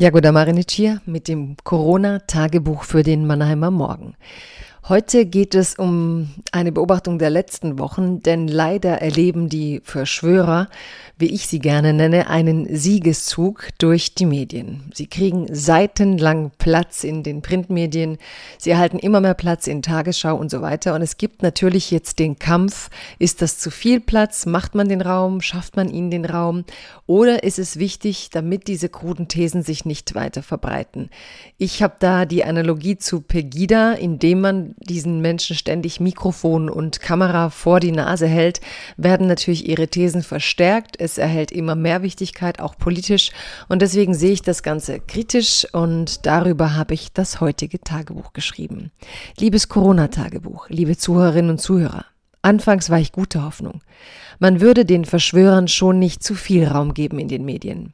Jagoda Marinic hier mit dem Corona-Tagebuch für den Mannheimer Morgen. Heute geht es um eine Beobachtung der letzten Wochen, denn leider erleben die Verschwörer, wie ich sie gerne nenne, einen Siegeszug durch die Medien. Sie kriegen seitenlang Platz in den Printmedien, sie erhalten immer mehr Platz in Tagesschau und so weiter. Und es gibt natürlich jetzt den Kampf, ist das zu viel Platz, macht man den Raum, schafft man ihnen den Raum oder ist es wichtig, damit diese kruden Thesen sich nicht weiter verbreiten. Ich habe da die Analogie zu Pegida, indem man diesen Menschen ständig Mikrofon und Kamera vor die Nase hält, werden natürlich ihre Thesen verstärkt. Es erhält immer mehr Wichtigkeit, auch politisch. Und deswegen sehe ich das Ganze kritisch und darüber habe ich das heutige Tagebuch geschrieben. Liebes Corona-Tagebuch, liebe Zuhörerinnen und Zuhörer. Anfangs war ich gute Hoffnung. Man würde den Verschwörern schon nicht zu viel Raum geben in den Medien.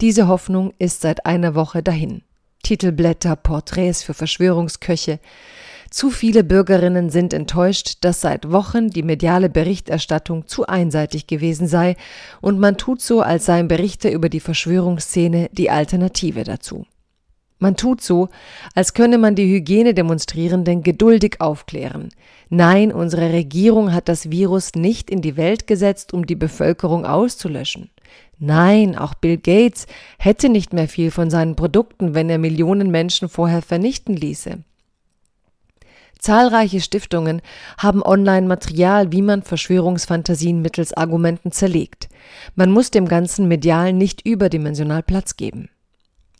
Diese Hoffnung ist seit einer Woche dahin. Titelblätter, Porträts für Verschwörungsköche, zu viele Bürgerinnen sind enttäuscht, dass seit Wochen die mediale Berichterstattung zu einseitig gewesen sei und man tut so, als seien Berichte über die Verschwörungsszene die Alternative dazu. Man tut so, als könne man die Hygienedemonstrierenden geduldig aufklären. Nein, unsere Regierung hat das Virus nicht in die Welt gesetzt, um die Bevölkerung auszulöschen. Nein, auch Bill Gates hätte nicht mehr viel von seinen Produkten, wenn er Millionen Menschen vorher vernichten ließe. Zahlreiche Stiftungen haben online Material, wie man Verschwörungsfantasien mittels Argumenten zerlegt. Man muss dem Ganzen medial nicht überdimensional Platz geben.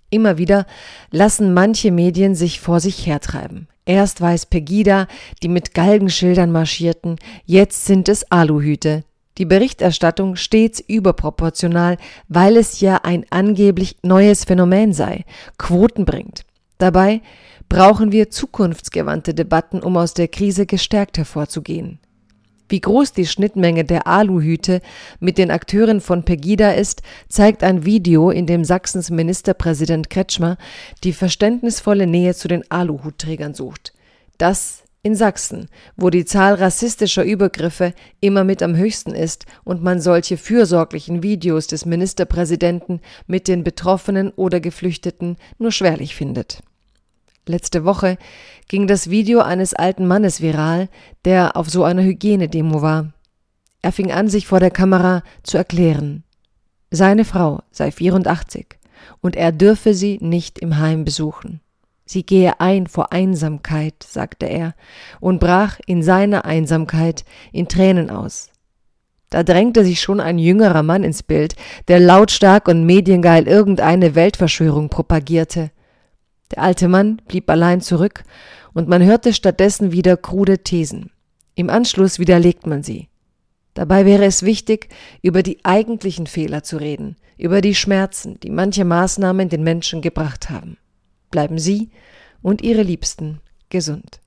Immer wieder lassen manche Medien sich vor sich hertreiben. Erst war es Pegida, die mit Galgenschildern marschierten, jetzt sind es Aluhüte. Die Berichterstattung stets überproportional, weil es ja ein angeblich neues Phänomen sei, Quoten bringt. Dabei brauchen wir zukunftsgewandte Debatten, um aus der Krise gestärkt hervorzugehen. Wie groß die Schnittmenge der Aluhüte mit den Akteuren von Pegida ist, zeigt ein Video, in dem Sachsens Ministerpräsident Kretschmer die verständnisvolle Nähe zu den Aluhutträgern sucht. Das in Sachsen, wo die Zahl rassistischer Übergriffe immer mit am höchsten ist und man solche fürsorglichen Videos des Ministerpräsidenten mit den Betroffenen oder Geflüchteten nur schwerlich findet. Letzte Woche ging das Video eines alten Mannes viral, der auf so einer Hygienedemo war. Er fing an, sich vor der Kamera zu erklären. Seine Frau sei 84 und er dürfe sie nicht im Heim besuchen. Sie gehe ein vor Einsamkeit, sagte er, und brach in seiner Einsamkeit in Tränen aus. Da drängte sich schon ein jüngerer Mann ins Bild, der lautstark und mediengeil irgendeine Weltverschwörung propagierte. Der alte Mann blieb allein zurück, und man hörte stattdessen wieder krude Thesen. Im Anschluss widerlegt man sie. Dabei wäre es wichtig, über die eigentlichen Fehler zu reden, über die Schmerzen, die manche Maßnahmen den Menschen gebracht haben. Bleiben Sie und Ihre Liebsten gesund.